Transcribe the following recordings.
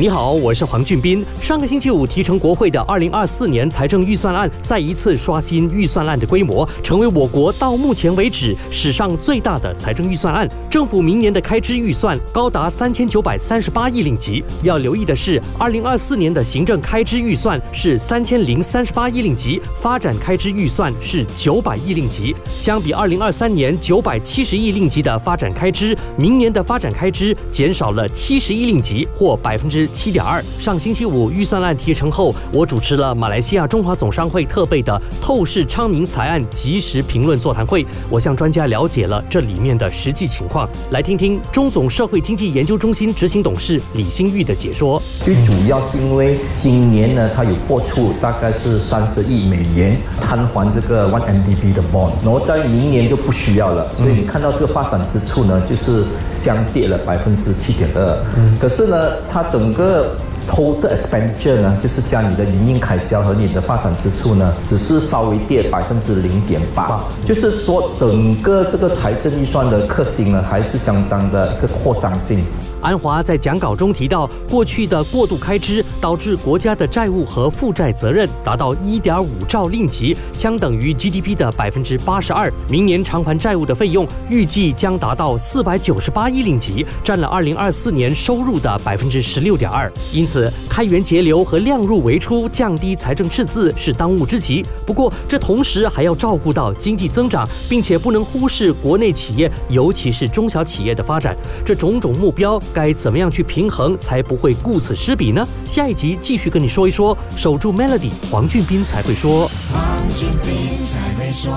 你好，我是黄俊斌。上个星期五提成国会的二零二四年财政预算案，再一次刷新预算案的规模，成为我国到目前为止史上最大的财政预算案。政府明年的开支预算高达三千九百三十八亿令吉。要留意的是，二零二四年的行政开支预算是三千零三十八亿令吉，发展开支预算是九百亿令吉。相比二零二三年九百七十亿令吉的发展开支，明年的发展开支减少了七十亿令吉，或百分之。七点二。上星期五预算案提成后，我主持了马来西亚中华总商会特备的透视昌明财案及时评论座谈会。我向专家了解了这里面的实际情况，来听听中总社会经济研究中心执行董事李新玉的解说。最主要是因为今年呢，它有拨出大概是三十亿美元摊还这个 One MDB 的 bond，然后在明年就不需要了。所以你看到这个发展之处呢，就是相跌了百分之七点二。嗯，可是呢，它整个 total expenditure 呢，就是将你的营运开销和你的发展支出呢，只是稍微跌百分之零点八，就是说整个这个财政预算的克星呢，还是相当的一个扩张性。安华在讲稿中提到，过去的过度开支导致国家的债务和负债责任达到一点五兆令吉，相等于 GDP 的百分之八十二。明年偿还债务的费用预计将达到四百九十八亿令吉，占了二零二四年收入的百分之十六点二。因此，开源节流和量入为出，降低财政赤字是当务之急。不过，这同时还要照顾到经济增长，并且不能忽视国内企业，尤其是中小企业的发展。这种种目标。该怎么样去平衡，才不会顾此失彼呢？下一集继续跟你说一说，守住 Melody，黄俊斌才会说。黄俊斌才会说。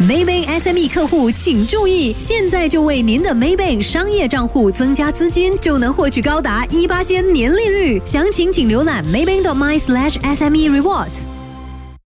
Maybank SME 客户请注意，现在就为您的 Maybank 商业账户增加资金，就能获取高达一八千年利率。详情请浏览 Maybank.my/SME Rewards。